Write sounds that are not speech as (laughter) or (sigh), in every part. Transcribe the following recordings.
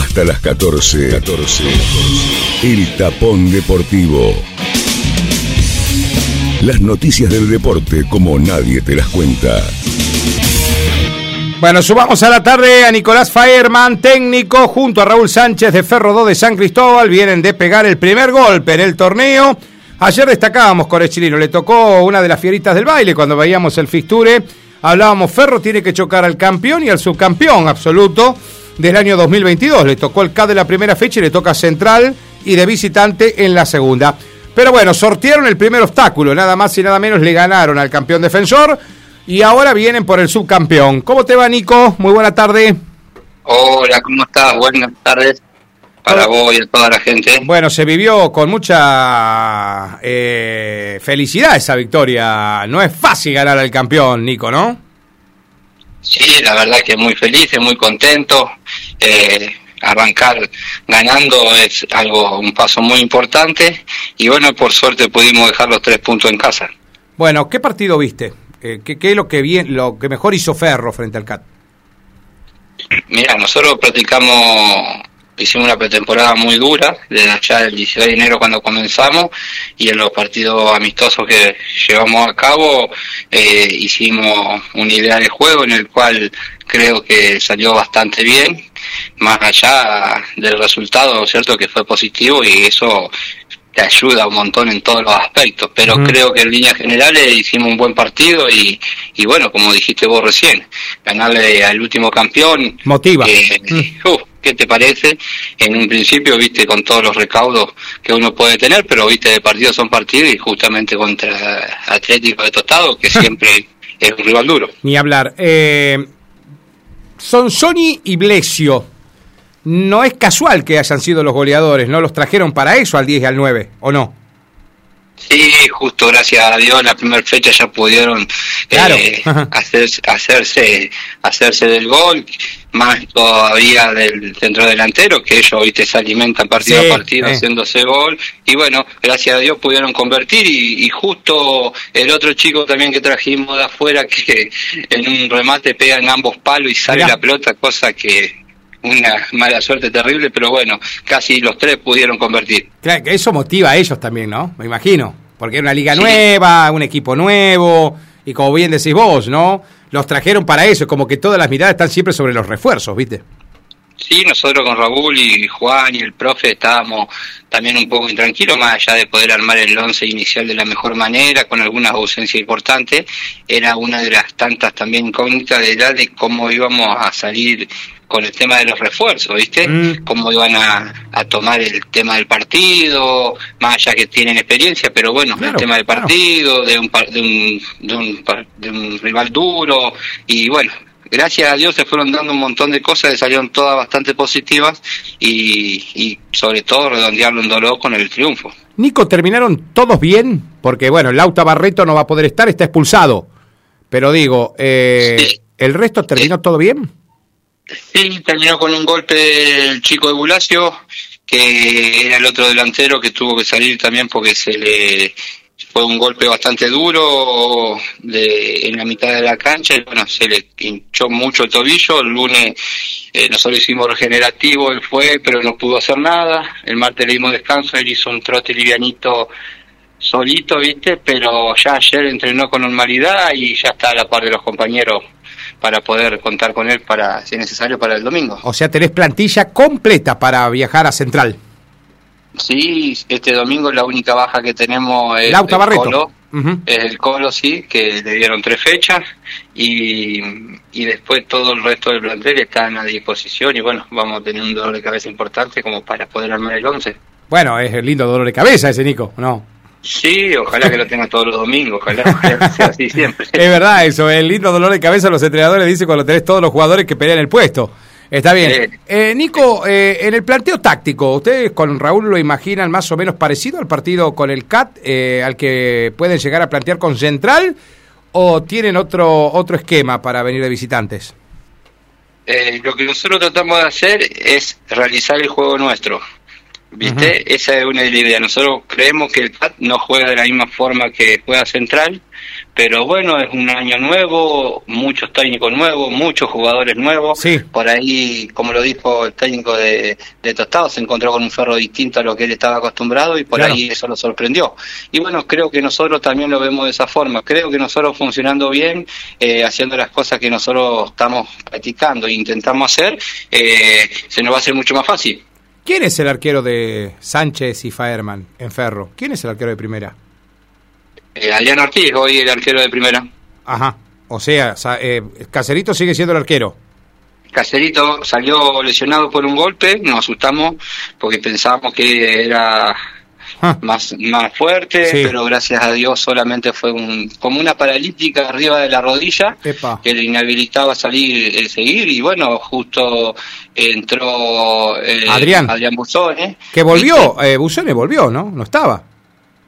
Hasta las 14. 14. El Tapón Deportivo. Las noticias del deporte como nadie te las cuenta. Bueno, subamos a la tarde a Nicolás Faerman, técnico, junto a Raúl Sánchez de Ferro 2 de San Cristóbal. Vienen de pegar el primer golpe en el torneo. Ayer destacábamos con el chileno, le tocó una de las fieritas del baile cuando veíamos el fixture. Hablábamos, Ferro tiene que chocar al campeón y al subcampeón absoluto del año 2022. Le tocó el K de la primera fecha y le toca Central y de visitante en la segunda. Pero bueno, sortearon el primer obstáculo, nada más y nada menos le ganaron al campeón defensor y ahora vienen por el subcampeón. ¿Cómo te va, Nico? Muy buena tarde. Hola, ¿cómo estás? Buenas tardes para vos y a toda la gente. Bueno, se vivió con mucha eh, felicidad esa victoria. No es fácil ganar al campeón, Nico, ¿no? Sí, la verdad que muy feliz, muy contento. Eh, arrancar ganando es algo, un paso muy importante. Y bueno, por suerte pudimos dejar los tres puntos en casa. Bueno, ¿qué partido viste? Eh, ¿qué, es lo que, bien, lo que mejor hizo Ferro frente al CAT? Mira, nosotros practicamos, hicimos una pretemporada muy dura, desde allá del 16 de enero cuando comenzamos, y en los partidos amistosos que llevamos a cabo eh, hicimos una idea de juego en el cual creo que salió bastante bien, más allá del resultado, ¿cierto? Que fue positivo y eso te ayuda un montón en todos los aspectos, pero creo que en líneas generales hicimos un buen partido y, y bueno, como dijiste vos recién, ganarle al último campeón. Motiva. Eh, (laughs) uh, ¿Qué te parece? En un principio, viste, con todos los recaudos que uno puede tener, pero viste, de partidos son partidos y justamente contra Atlético de Tostado, que (laughs) siempre es un rival duro. Ni hablar. Eh, son Sony y Blesio no es casual que hayan sido los goleadores, ¿no? Los trajeron para eso al 10 y al 9, ¿o no? Sí, justo gracias a Dios en la primera fecha ya pudieron eh, (laughs) hacerse, hacerse, hacerse del gol, más todavía del centro delantero, que ellos ¿viste? se alimentan partido a partido haciéndose gol, y bueno, gracias a Dios pudieron convertir, y, justo el otro chico también que trajimos de afuera, que en un remate pega en ambos palos y sale la pelota, cosa que una mala suerte terrible, pero bueno, casi los tres pudieron convertir. Claro, que eso motiva a ellos también, ¿no? Me imagino. Porque es una liga nueva, un equipo nuevo, y como bien decís vos, ¿no? Los trajeron para eso, como que todas las miradas están siempre sobre los refuerzos, ¿viste? Sí, nosotros con Raúl y Juan y el profe estábamos también un poco intranquilos, más allá de poder armar el once inicial de la mejor manera, con algunas ausencias importantes, era una de las tantas también incógnitas de edad de cómo íbamos a salir con el tema de los refuerzos, ¿viste? Mm. Cómo iban a, tomar el tema del partido, más allá que tienen experiencia, pero bueno, el tema del partido, de, un, de, un, de, un, de un rival duro, y bueno, gracias a Dios se fueron dando un montón de cosas que salieron todas bastante positivas y, y sobre todo redondearlo en dolor con el triunfo. Nico, ¿terminaron todos bien? Porque bueno, Lauta Barreto no va a poder estar, está expulsado. Pero digo, eh, ¿el resto terminó todo bien? Sí, terminó con un golpe el chico de Bulacio, que era el otro delantero que tuvo que salir también porque se le fue un golpe bastante duro de, en la mitad de la cancha y bueno, se le hinchó mucho el tobillo. El lunes eh, nosotros hicimos regenerativo, él fue, pero no pudo hacer nada. El martes le dimos descanso, él hizo un trote livianito solito, ¿viste? Pero ya ayer entrenó con normalidad y ya está a la par de los compañeros para poder contar con él para si es necesario para el domingo. O sea, tenés plantilla completa para viajar a Central. Sí, este domingo es la única baja que tenemos es el Colo, es el Colo, sí, que le dieron tres fechas y, y después todo el resto del plantel está a disposición y bueno, vamos a tener un dolor de cabeza importante como para poder armar el 11. Bueno, es el lindo dolor de cabeza ese Nico, ¿no? Sí, ojalá que lo tenga todos los domingos, ojalá (laughs) sea así siempre. Es verdad eso, el lindo dolor de cabeza los entrenadores dicen cuando tenés todos los jugadores que pelean el puesto. Está bien. Eh, Nico, eh, en el planteo táctico, ¿ustedes con Raúl lo imaginan más o menos parecido al partido con el CAT, eh, al que pueden llegar a plantear con Central, o tienen otro, otro esquema para venir de visitantes? lo que nosotros tratamos de hacer es realizar el juego nuestro ¿viste? Esa es una de las ideas. Nosotros creemos que el CAT no juega de la misma forma que juega Central, pero bueno, es un año nuevo, muchos técnicos nuevos, muchos jugadores nuevos. Sí. Por ahí, como lo dijo el técnico de, de Tostado, se encontró con un ferro distinto a lo que él estaba acostumbrado y por Claro. ahí eso lo sorprendió. Y bueno, creo que nosotros también lo vemos de esa forma. Creo que nosotros funcionando bien, eh, haciendo las cosas que nosotros estamos practicando e intentamos hacer, eh, se nos va a hacer mucho más fácil. ¿Quién es el arquero de Sánchez y Faerman en Ferro? ¿Quién es el arquero de primera? Eh, Adrián Ortiz, hoy el arquero de primera. Ajá. O sea, eh, Caserito sigue siendo el arquero. Caserito salió lesionado por un golpe, nos asustamos porque pensábamos que era Ah, más, más fuerte, Sí. pero gracias a Dios solamente fue un, como una paralítica arriba de la rodilla Epa. que le inhabilitaba salir, eh, seguir y bueno, justo entró eh, Adrián. Adrián Busone. Que volvió, eh, Busone volvió, ¿no? No estaba.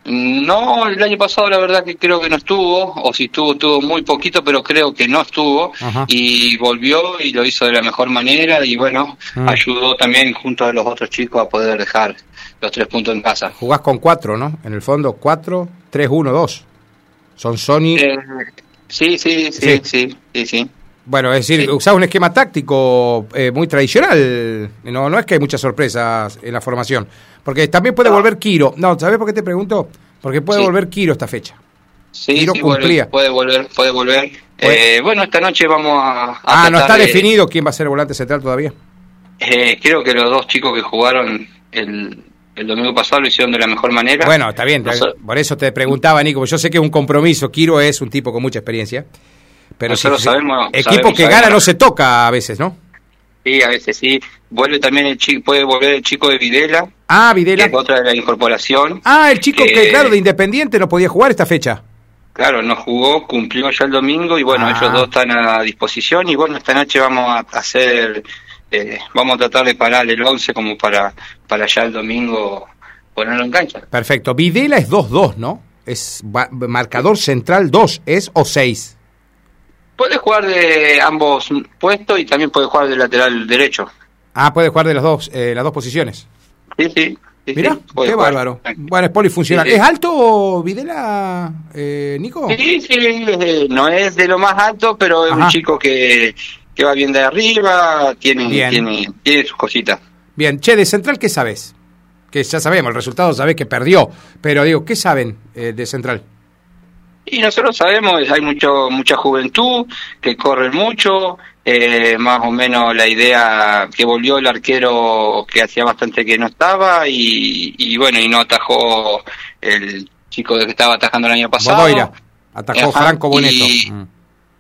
No, el año pasado la verdad que creo que no estuvo, o si estuvo, estuvo muy poquito, pero creo que no estuvo, Ajá. y volvió y lo hizo de la mejor manera, y bueno, Mm. ayudó también junto a los otros chicos a poder dejar los tres puntos en casa. Jugás con cuatro, ¿no? En el fondo, cuatro, tres, uno, dos. Son Sony. Eh, sí, sí, sí, Sí. sí, sí. Bueno, es decir, Sí. usás un esquema táctico eh, muy tradicional. No, no es que hay muchas sorpresas en la formación. Porque también puede volver Kiro. No, ¿sabes por qué te pregunto? Porque puede Sí. volver Kiro esta fecha. Sí, sí, cumplía. puede volver, puede volver. Eh, bueno, esta noche vamos a... a Ah, no está de- definido quién va a ser el volante central todavía. Eh, creo que los dos chicos que jugaron el, el domingo pasado lo hicieron de la mejor manera. Bueno, está bien. Nosotros- Por eso te preguntaba, Nico. Yo sé que es un compromiso. Kiro es un tipo con mucha experiencia. Pero si, sabemos- equipo sabemos- que sabemos. gana no se toca a veces, ¿no? Sí, a veces sí. Vuelve también el chico, puede volver el chico de Videla, Ah, que Videla. es otra de la incorporación. Ah, el chico que, claro, de Independiente no podía jugar esta fecha. Claro, no jugó, cumplió ya el domingo y bueno, Ah. ellos dos están a disposición y bueno, esta noche vamos a hacer, eh, vamos a tratar de parar el 11 como para, para ya el domingo ponerlo en cancha. Perfecto. Videla es 2-2, ¿no? Es marcador central 2, ¿es o 6? Puede jugar de ambos puestos y también puede jugar de lateral derecho. Ah, puede jugar de las dos, eh, las dos posiciones. Sí, sí. sí, Mirá, sí, puede qué jugar. bárbaro. Bueno, es polifuncional. Sí. ¿Es alto Videla, eh, Nico? Sí, sí, no es de lo más alto, pero es Ajá. un chico que, que va bien de arriba, tiene, Bien. tiene, tiene sus cositas. Bien, che, de Central, ¿qué sabes? Que ya sabemos, el resultado sabés que perdió, pero digo, ¿qué saben eh, de Central? Y nosotros sabemos, hay mucho mucha juventud, que corren mucho, eh, más o menos la idea que volvió el arquero que hacía bastante que no estaba y, y bueno, y no atajó el chico que estaba atajando el año pasado. Bodoira, atajó Ajá, Franco Boneto. y- Mm.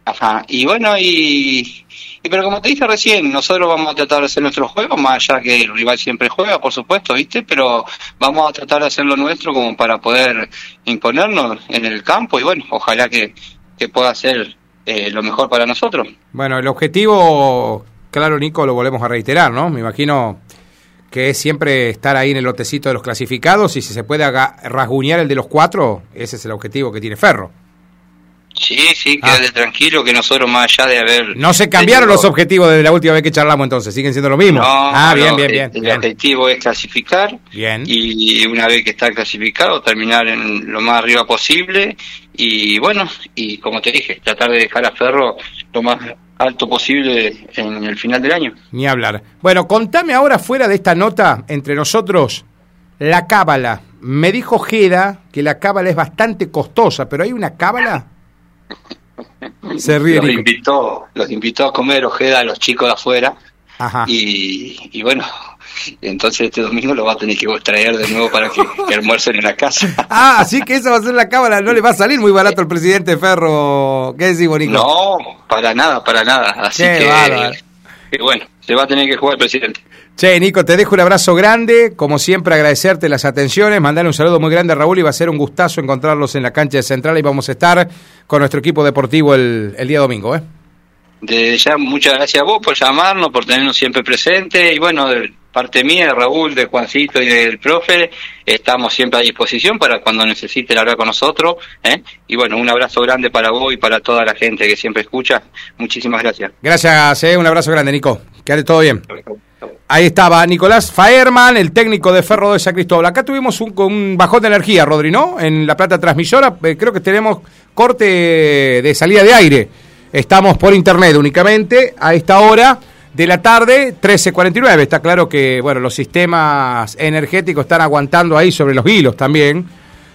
Ajá, y bueno, y, pero como te dije recién, nosotros vamos a tratar de hacer nuestro juego, más allá que el rival siempre juega, por supuesto, ¿viste? Pero vamos a tratar de hacer lo nuestro como para poder imponernos en el campo y bueno, ojalá que, que pueda ser eh, lo mejor para nosotros. Bueno, el objetivo, claro, Nico, lo volvemos a reiterar, ¿no? Me imagino que es siempre estar ahí en el lotecito de los clasificados y si se puede rasguñar el de los cuatro, ese es el objetivo que tiene Ferro. Sí, sí, Ah. quédate tranquilo que nosotros más allá de haber... No se cambiaron los objetivos desde la última vez que charlamos entonces, siguen siendo lo mismo. No, ah, bien, no, bien, el- bien. El, bien. objetivo es clasificar Bien. y una vez que está clasificado terminar en lo más arriba posible y bueno, y como te dije, tratar de dejar a Ferro lo más alto posible en el final del año. Ni hablar. Bueno, contame ahora fuera de esta nota entre nosotros la cábala. Me dijo Jeda que la cábala es bastante costosa, pero hay una cábala. Se ríe Los invitó, los invitó a comer Ojeda a los chicos de afuera Ajá. y, y bueno, entonces este domingo lo va a tener que traer de nuevo para que, que almuercen en la casa. (laughs) Ah, así que esa va a ser la cábala. No le va a salir muy barato al presidente Ferro. ¿Qué decís, Bonico? No, para nada, para nada. Así Qué que, que bueno, se va a tener que jugar el presidente. Che, Nico, te dejo un abrazo grande. Como siempre, agradecerte las atenciones. Mandarle un saludo muy grande a Raúl y va a ser un gustazo encontrarlos en la cancha de Central y vamos a estar con nuestro equipo deportivo el, día domingo. ¿eh? Ya, muchas gracias a vos por llamarnos, por tenernos siempre presente y bueno, parte mía, de Raúl, de Juancito y del profe, estamos siempre a disposición para cuando necesiten hablar con nosotros. ¿eh? Y bueno, un abrazo grande para vos y para toda la gente que siempre escucha. Muchísimas gracias. Gracias, eh, un abrazo grande, Nico. Quédate todo bien. Ahí estaba Nicolás Faerman, el técnico de Ferro de San Cristóbal. Acá tuvimos un, un, bajón de energía, Rodri, ¿no? En la plata transmisora, eh, creo que tenemos corte de salida de aire. Estamos por internet únicamente a esta hora de la tarde, 13.49. Está claro que, bueno, los sistemas energéticos están aguantando ahí sobre los hilos también,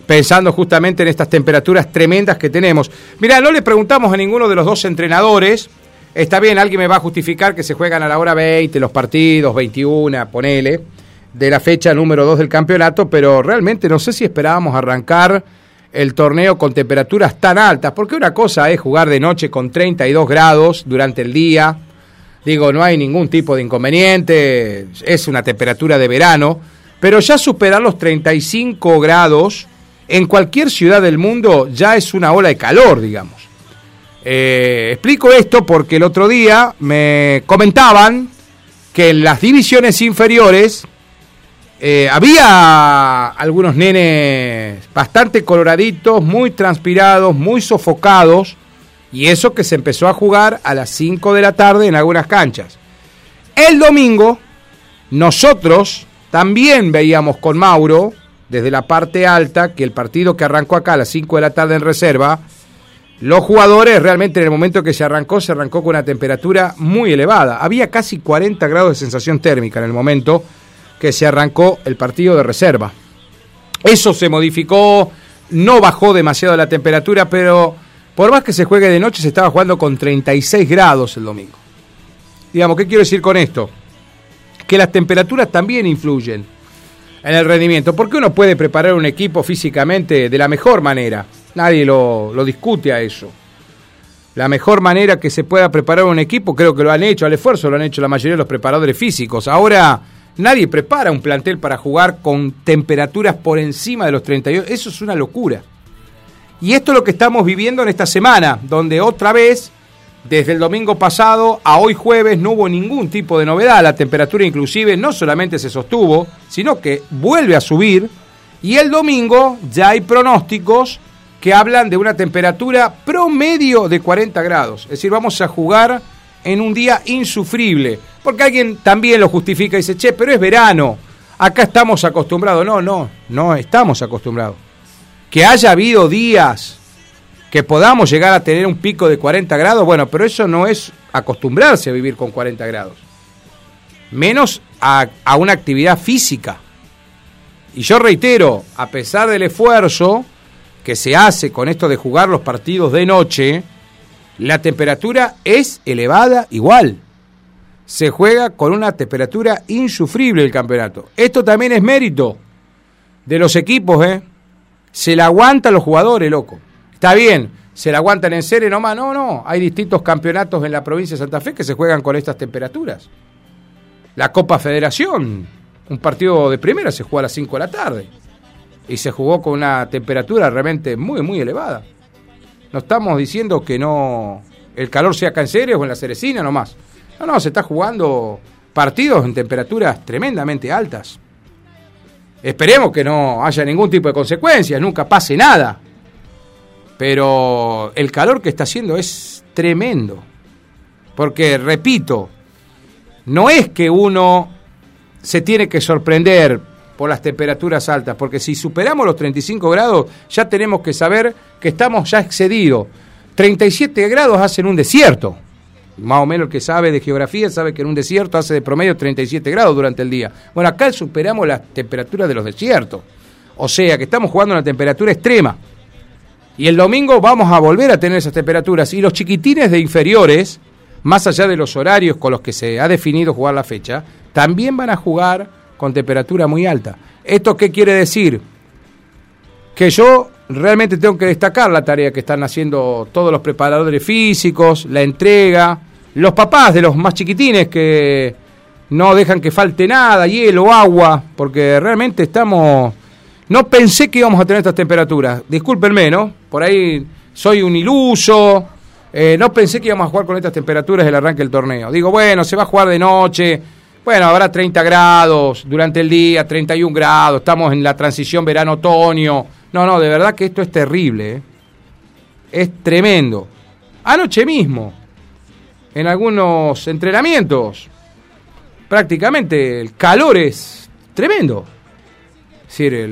pensando justamente en estas temperaturas tremendas que tenemos. Mirá, no le preguntamos a ninguno de los dos entrenadores Está bien, alguien me va a justificar que se juegan a la hora 20 los partidos, 21, ponele, de la fecha número 2 del campeonato, pero realmente no sé si esperábamos arrancar el torneo con temperaturas tan altas, porque una cosa es jugar de noche con 32 grados durante el día, digo, no hay ningún tipo de inconveniente, es una temperatura de verano, pero ya superar los 35 grados en cualquier ciudad del mundo ya es una ola de calor, digamos. Eh, explico esto porque el otro día me comentaban que en las divisiones inferiores eh, había algunos nenes bastante coloraditos, muy transpirados, muy sofocados, y eso que se empezó a jugar a las 5 de la tarde en algunas canchas. El domingo, nosotros también veíamos con Mauro, desde la parte alta, que el partido que arrancó acá a las 5 de la tarde en reserva, los jugadores realmente en el momento que se arrancó, se arrancó con una temperatura muy elevada. Había casi 40 grados de sensación térmica en el momento que se arrancó el partido de reserva. Eso se modificó, no bajó demasiado la temperatura, pero por más que se juegue de noche, se estaba jugando con 36 grados el domingo. Digamos, ¿qué quiero decir con esto? Que las temperaturas también influyen en el rendimiento, porque uno puede preparar un equipo físicamente de la mejor manera Nadie lo, discute a eso. La mejor manera que se pueda preparar un equipo, creo que lo han hecho, al esfuerzo lo han hecho la mayoría de los preparadores físicos. Ahora nadie prepara un plantel para jugar con temperaturas por encima de los 38. Eso es una locura. Y esto es lo que estamos viviendo en esta semana, donde otra vez, desde el domingo pasado a hoy jueves, no hubo ningún tipo de novedad. La temperatura inclusive no solamente se sostuvo, sino que vuelve a subir. Y el domingo ya hay pronósticos que hablan de una temperatura promedio de 40 grados. Es decir, vamos a jugar en un día insufrible. Porque alguien también lo justifica y dice, che, pero es verano. Acá estamos acostumbrados. No, no, no estamos acostumbrados. Que haya habido días que podamos llegar a tener un pico de 40 grados, bueno, pero eso no es acostumbrarse a vivir con 40 grados. Menos a, a una actividad física. Y yo reitero, a pesar del esfuerzo, que se hace con esto de jugar los partidos de noche, la temperatura es elevada igual. Se juega con una temperatura insufrible el campeonato. Esto también es mérito de los equipos, ¿eh? Se la aguantan los jugadores, loco. Está bien, se la aguantan en serie nomás. No, no. Hay distintos campeonatos en la provincia de Santa Fe que se juegan con estas temperaturas. La Copa Federación, un partido de primera se juega a las 5 de la tarde y se jugó con una temperatura realmente muy, muy elevada. No estamos diciendo que no el calor sea acá en Ceres o en la Ceresina nomás. No, no, se está jugando partidos en temperaturas tremendamente altas. Esperemos que no haya ningún tipo de consecuencias, nunca pase nada. Pero el calor que está haciendo es tremendo. Porque, repito, no es que uno se tiene que sorprender por las temperaturas altas, porque si superamos los 35 grados ya tenemos que saber que estamos ya excedidos. 37 grados hacen un desierto. Más o menos el que sabe de geografía sabe que en un desierto hace de promedio 37 grados durante el día. Bueno, acá superamos las temperaturas de los desiertos. O sea que estamos jugando a una temperatura extrema. Y el domingo vamos a volver a tener esas temperaturas. Y los chiquitines de inferiores, más allá de los horarios con los que se ha definido jugar la fecha, también van a jugar con temperatura muy alta. ¿Esto qué quiere decir? Que yo realmente tengo que destacar la tarea que están haciendo todos los preparadores físicos, la entrega, los papás de los más chiquitines que no dejan que falte nada, hielo, agua, porque realmente estamos... No pensé que íbamos a tener estas temperaturas, discúlpenme, ¿no? Por ahí soy un iluso, eh, no pensé que íbamos a jugar con estas temperaturas el arranque del torneo. Digo, bueno, se va a jugar de noche, bueno, habrá 30 grados durante el día, 31 grados, estamos en la transición verano-otoño. No, no, de verdad que esto es terrible. ¿eh? Es tremendo. Anoche mismo, en algunos entrenamientos, prácticamente el calor es tremendo. Es decir,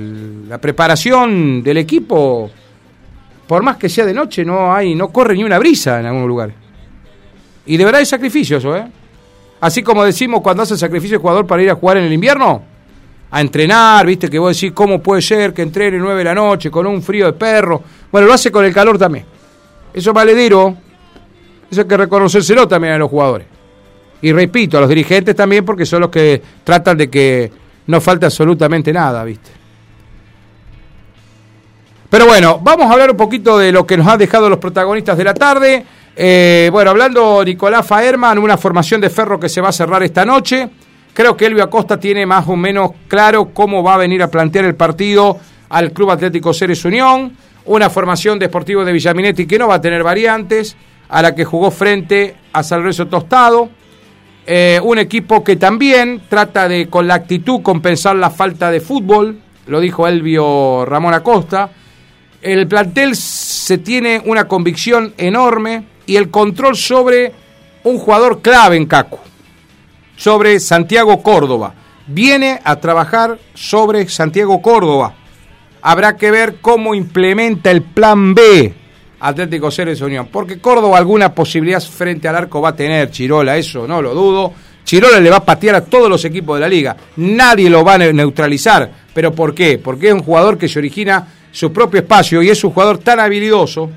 la preparación del equipo, por más que sea de noche, no hay, no corre ni una brisa en algunos lugares. Y de verdad es sacrificio eso, ¿eh? Así como decimos cuando hace sacrificio el jugador para ir a jugar en el invierno, a entrenar, viste, que vos decís, ¿cómo puede ser que entrene nueve de la noche con un frío de perro? Bueno, lo hace con el calor también. Eso es valedero, eso hay que reconocérselo también a los jugadores. Y repito, a los dirigentes también, porque son los que tratan de que no falte absolutamente nada, viste. Pero bueno, vamos a hablar un poquito de lo que nos han dejado los protagonistas de la tarde. Eh, bueno, hablando Nicolás Faerman, una formación de ferro que se va a cerrar esta noche. Creo que Elvio Acosta tiene más o menos claro cómo va a venir a plantear el partido al Club Atlético Ceres Unión. Una formación de Sportivo de Villaminetti que no va a tener variantes, a la que jugó frente a San Lorenzo Tostado. Eh, un equipo que también trata de, con la actitud, compensar la falta de fútbol, lo dijo Elvio Ramón Acosta. El plantel se tiene una convicción enorme y el control sobre un jugador clave en Cacu sobre Santiago Córdoba. Viene a trabajar sobre Santiago Córdoba. Habrá que ver cómo implementa el plan B Atlético Ceres Unión. Porque Córdoba alguna posibilidad frente al arco va a tener Chirola, eso no lo dudo. Chirola le va a patear a todos los equipos de la liga. Nadie lo va a neutralizar. ¿Pero por qué? Porque es un jugador que se origina su propio espacio y es un jugador tan habilidoso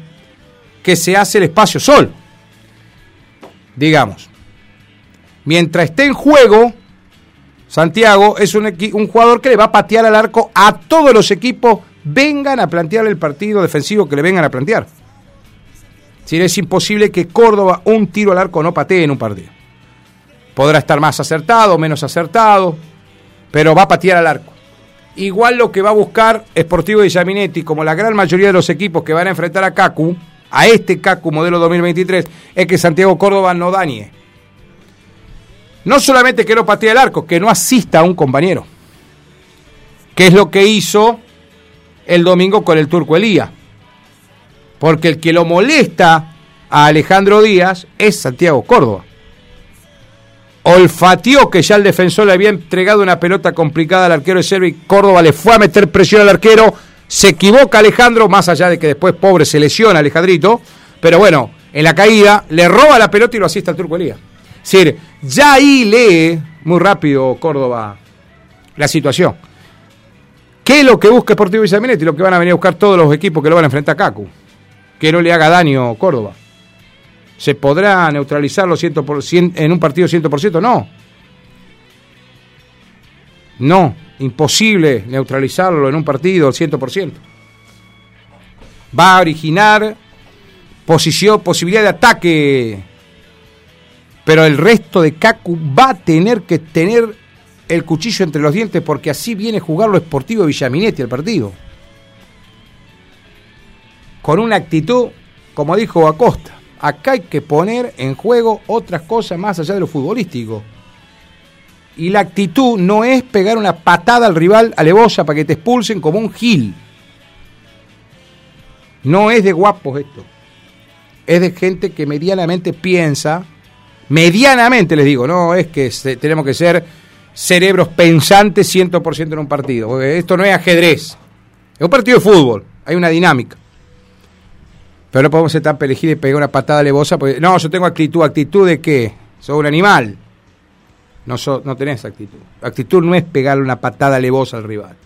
que se hace el espacio sol. Digamos mientras esté en juego, Santiago es un, jugador que le va a patear al arco a todos los equipos vengan a plantear el partido defensivo que le vengan a plantear. Si es imposible que Córdoba un tiro al arco no patee en un partido. Podrá estar más acertado, menos acertado, pero va a patear al arco. Igual lo que va a buscar Sportivo de como la gran mayoría de los equipos que van a enfrentar a Cacu, a este Cacu modelo 2023, es que Santiago Córdoba no dañe no solamente que no patee el arco, que no asista a un compañero. Que es lo que hizo el domingo con el turco Elía. Porque el que lo molesta a Alejandro Díaz es Santiago Córdoba. Olfateó que ya el defensor le había entregado una pelota complicada al arquero de Servi. Córdoba le fue a meter presión al arquero. Se equivoca Alejandro, más allá de que después, pobre, se lesiona Alejandrito. Pero bueno, en la caída le roba la pelota y lo asiste al turco Elías. Es decir, ya ahí lee muy rápido Córdoba la situación. ¿Qué es lo que busca Sportivo Villaminetti? Lo que van a venir a buscar todos los equipos que lo van a enfrentar a Cacu. Que no le haga daño Córdoba. ¿Se podrá neutralizarlo 100%, en un partido 100%? No. No, imposible neutralizarlo en un partido al 100%. Va a originar posición, posibilidad de ataque pero el resto de Cacu va a tener que tener el cuchillo entre los dientes porque así viene a jugar lo esportivo Villaminetti el partido. Con una actitud, como dijo Acosta, acá hay que poner en juego otras cosas más allá de lo futbolístico. Y la actitud no es pegar una patada al rival alevosa para que te expulsen como un gil. No es de guapos esto. Es de gente que medianamente piensa medianamente les digo, no es que tenemos que ser cerebros pensantes 100% en un partido, porque esto no es ajedrez, es un partido de fútbol, hay una dinámica. Pero no podemos ser tan pelejiles y pegar una patada levosa, porque no, yo tengo actitud, actitud de qué? Soy un animal. No, no tenés actitud. Actitud no es pegarle una patada levosa al rival.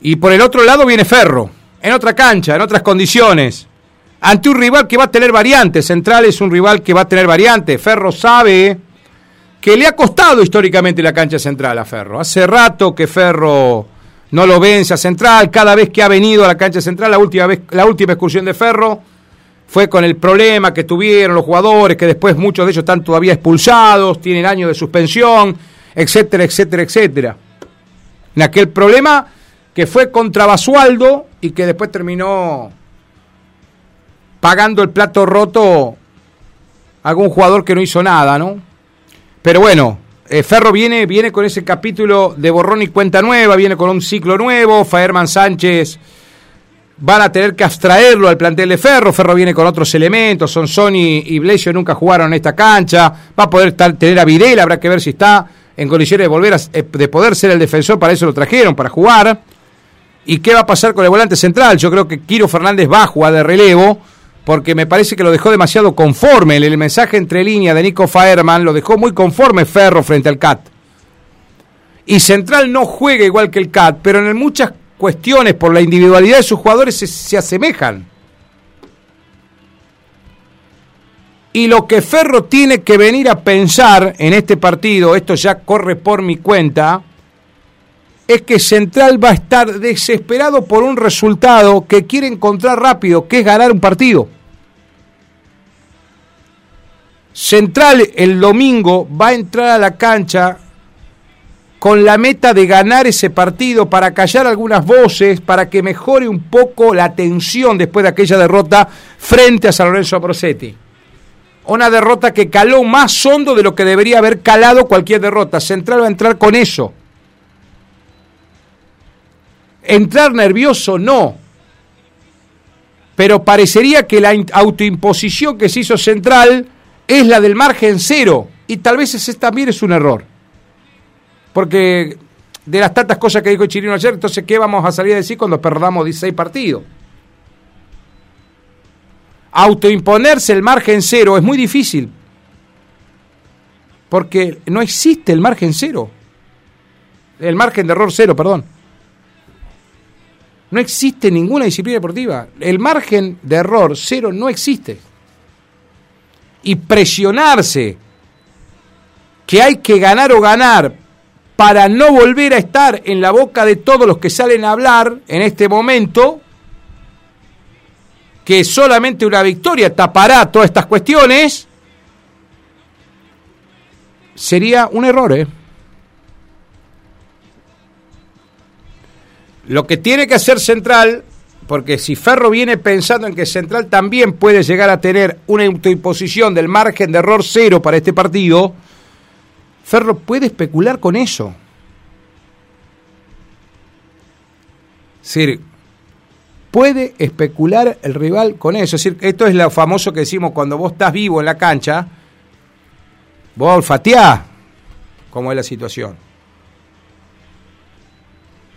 Y por el otro lado viene Ferro, en otra cancha, en otras condiciones ante un rival que va a tener variantes. Central es un rival que va a tener variantes. Ferro sabe que le ha costado históricamente la cancha central a Ferro. Hace rato que Ferro no lo vence a Central. Cada vez que ha venido a la cancha central, la última, vez, la última excursión de Ferro fue con el problema que tuvieron los jugadores, que después muchos de ellos están todavía expulsados, tienen años de suspensión, etcétera, etcétera, etcétera. En aquel problema que fue contra Basualdo y que después terminó pagando el plato roto algún jugador que no hizo nada, ¿no? Pero bueno, eh, Ferro viene, viene con ese capítulo de borrón y cuenta nueva, viene con un ciclo nuevo, Faerman Sánchez van a tener que abstraerlo al plantel de Ferro. Ferro viene con otros elementos. Son Sony y Blesio nunca jugaron en esta cancha. Va a poder tener a Videla, habrá que ver si está en condiciones de volver a, eh, de poder ser el defensor. Para eso lo trajeron, para jugar. ¿Y qué va a pasar con el volante central? Yo creo que Quiro Fernández va a jugar de relevo. Porque me parece que lo dejó demasiado conforme. El, mensaje entre línea de Nico Faerman lo dejó muy conforme Ferro frente al CAT. Y Central no juega igual que el CAT, pero en muchas cuestiones por la individualidad de sus jugadores se, asemejan. Y lo que Ferro tiene que venir a pensar en este partido, esto ya corre por mi cuenta, es que Central va a estar desesperado por un resultado que quiere encontrar rápido, que es ganar un partido. Central el domingo va a entrar a la cancha con la meta de ganar ese partido para callar algunas voces, para que mejore un poco la tensión después de aquella derrota frente a San Lorenzo Aprosetti. Una derrota que caló más hondo de lo que debería haber calado cualquier derrota. Central va a entrar con eso. Entrar nervioso no. Pero parecería que la autoimposición que se hizo Central es la del margen cero. Y tal vez ese también es un error. Porque de las tantas cosas que dijo Chirino ayer, entonces, ¿qué vamos a salir a decir cuando perdamos 16 partidos? Autoimponerse el margen cero es muy difícil. Porque no existe el margen cero. El margen de error cero, perdón. No existe ninguna disciplina deportiva. El margen de error cero no existe. Y presionarse que hay que ganar o ganar para no volver a estar en la boca de todos los que salen a hablar en este momento, que solamente una victoria tapará todas estas cuestiones, sería un error. ¿eh? Lo que tiene que hacer Central, porque si Ferro viene pensando en que Central también puede llegar a tener una autoimposición del margen de error cero para este partido, Ferro puede especular con eso. Es decir, puede especular el rival con eso. Es decir, esto es lo famoso que decimos cuando vos estás vivo en la cancha, vos olfateás cómo es la situación.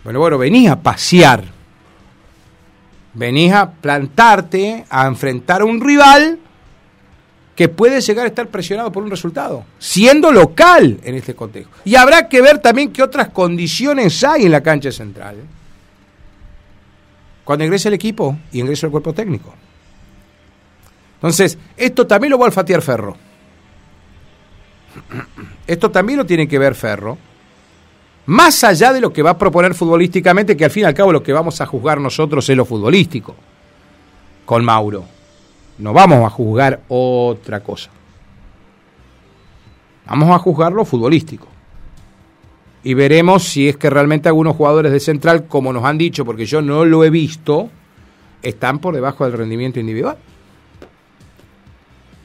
Bueno, bueno, venís a pasear. Venís a plantarte, a enfrentar a un rival que puede llegar a estar presionado por un resultado, siendo local en este contexto. Y habrá que ver también qué otras condiciones hay en la cancha central. Cuando ingrese el equipo y ingrese el cuerpo técnico. Entonces, esto también lo va a olfatear Ferro. (clears throat) Esto también lo tiene que ver Ferro. Más allá de lo que va a proponer futbolísticamente, que al fin y al cabo lo que vamos a juzgar nosotros es lo futbolístico. Con Mauro. No vamos a juzgar otra cosa. Vamos a juzgar lo futbolístico. Y veremos si es que realmente algunos jugadores de Central, como nos han dicho, porque yo no lo he visto, están por debajo del rendimiento individual.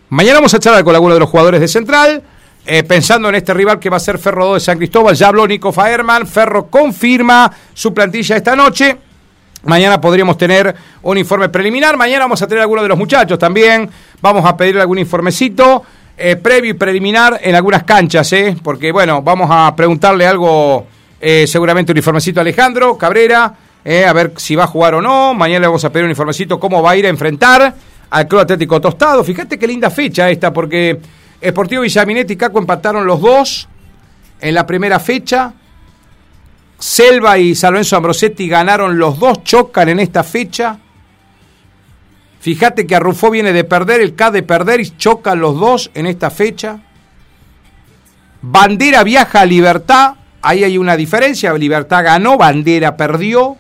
Mañana vamos a charlar con alguno de los jugadores de Central, eh, pensando en este rival que va a ser Ferro 2 de San Cristóbal. Ya habló Nico Faerman, Ferro confirma su plantilla esta noche. Mañana podríamos tener un informe preliminar. Mañana vamos a tener algunos de los muchachos también. Vamos a pedir algún informecito eh, previo y preliminar en algunas canchas, ¿eh? Porque, bueno, vamos a preguntarle algo, eh, seguramente un informecito a Alejandro Cabrera, eh, a ver si va a jugar o no. Mañana le vamos a pedir un informecito cómo va a ir a enfrentar al Club Atlético Tostado. Fíjate qué linda fecha esta, porque Esportivo Villaminetti y Caco empataron los dos en la primera fecha. Selva y San Ambrosetti ganaron los dos, chocan en esta fecha. Fíjate que Arrufó viene de perder, el K de perder y chocan los dos en esta fecha. Bandera viaja a Libertad, ahí hay una diferencia, Libertad ganó, Bandera perdió.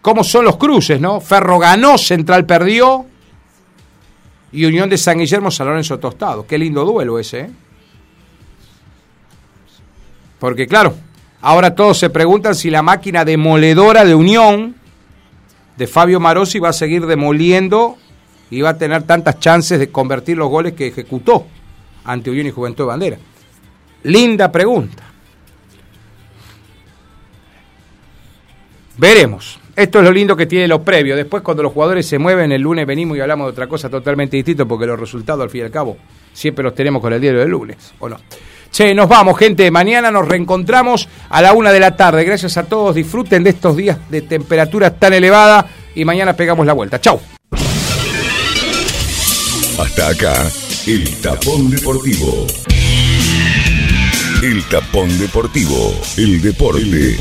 ¿Cómo son los cruces, no? Ferro ganó, Central perdió. Y Unión de San Guillermo, San Lorenzo Tostado. Qué lindo duelo ese, ¿eh? Porque claro, ahora todos se preguntan si la máquina demoledora de Unión, de Fabio Marosi, va a seguir demoliendo y va a tener tantas chances de convertir los goles que ejecutó ante Unión y Juventud de Bandera. Linda pregunta. Veremos. Esto es lo lindo que tiene lo previo. Después, cuando los jugadores se mueven, el lunes venimos y hablamos de otra cosa totalmente distinta, porque los resultados, al fin y al cabo, siempre los tenemos con el diario del lunes, ¿o no? Che, nos vamos, gente. Mañana nos reencontramos a la una de la tarde. Gracias a todos. Disfruten de estos días de temperatura tan elevada y mañana pegamos la vuelta. Chau. Hasta acá, el tapón deportivo. El tapón deportivo, el deporte,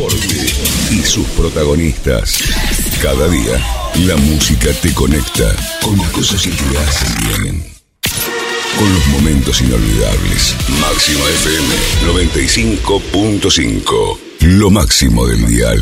y sus protagonistas. Cada día, la música te conecta con las cosas que te hacen bien. Con los momentos inolvidables. Máxima FM 95.5. Lo máximo del dial.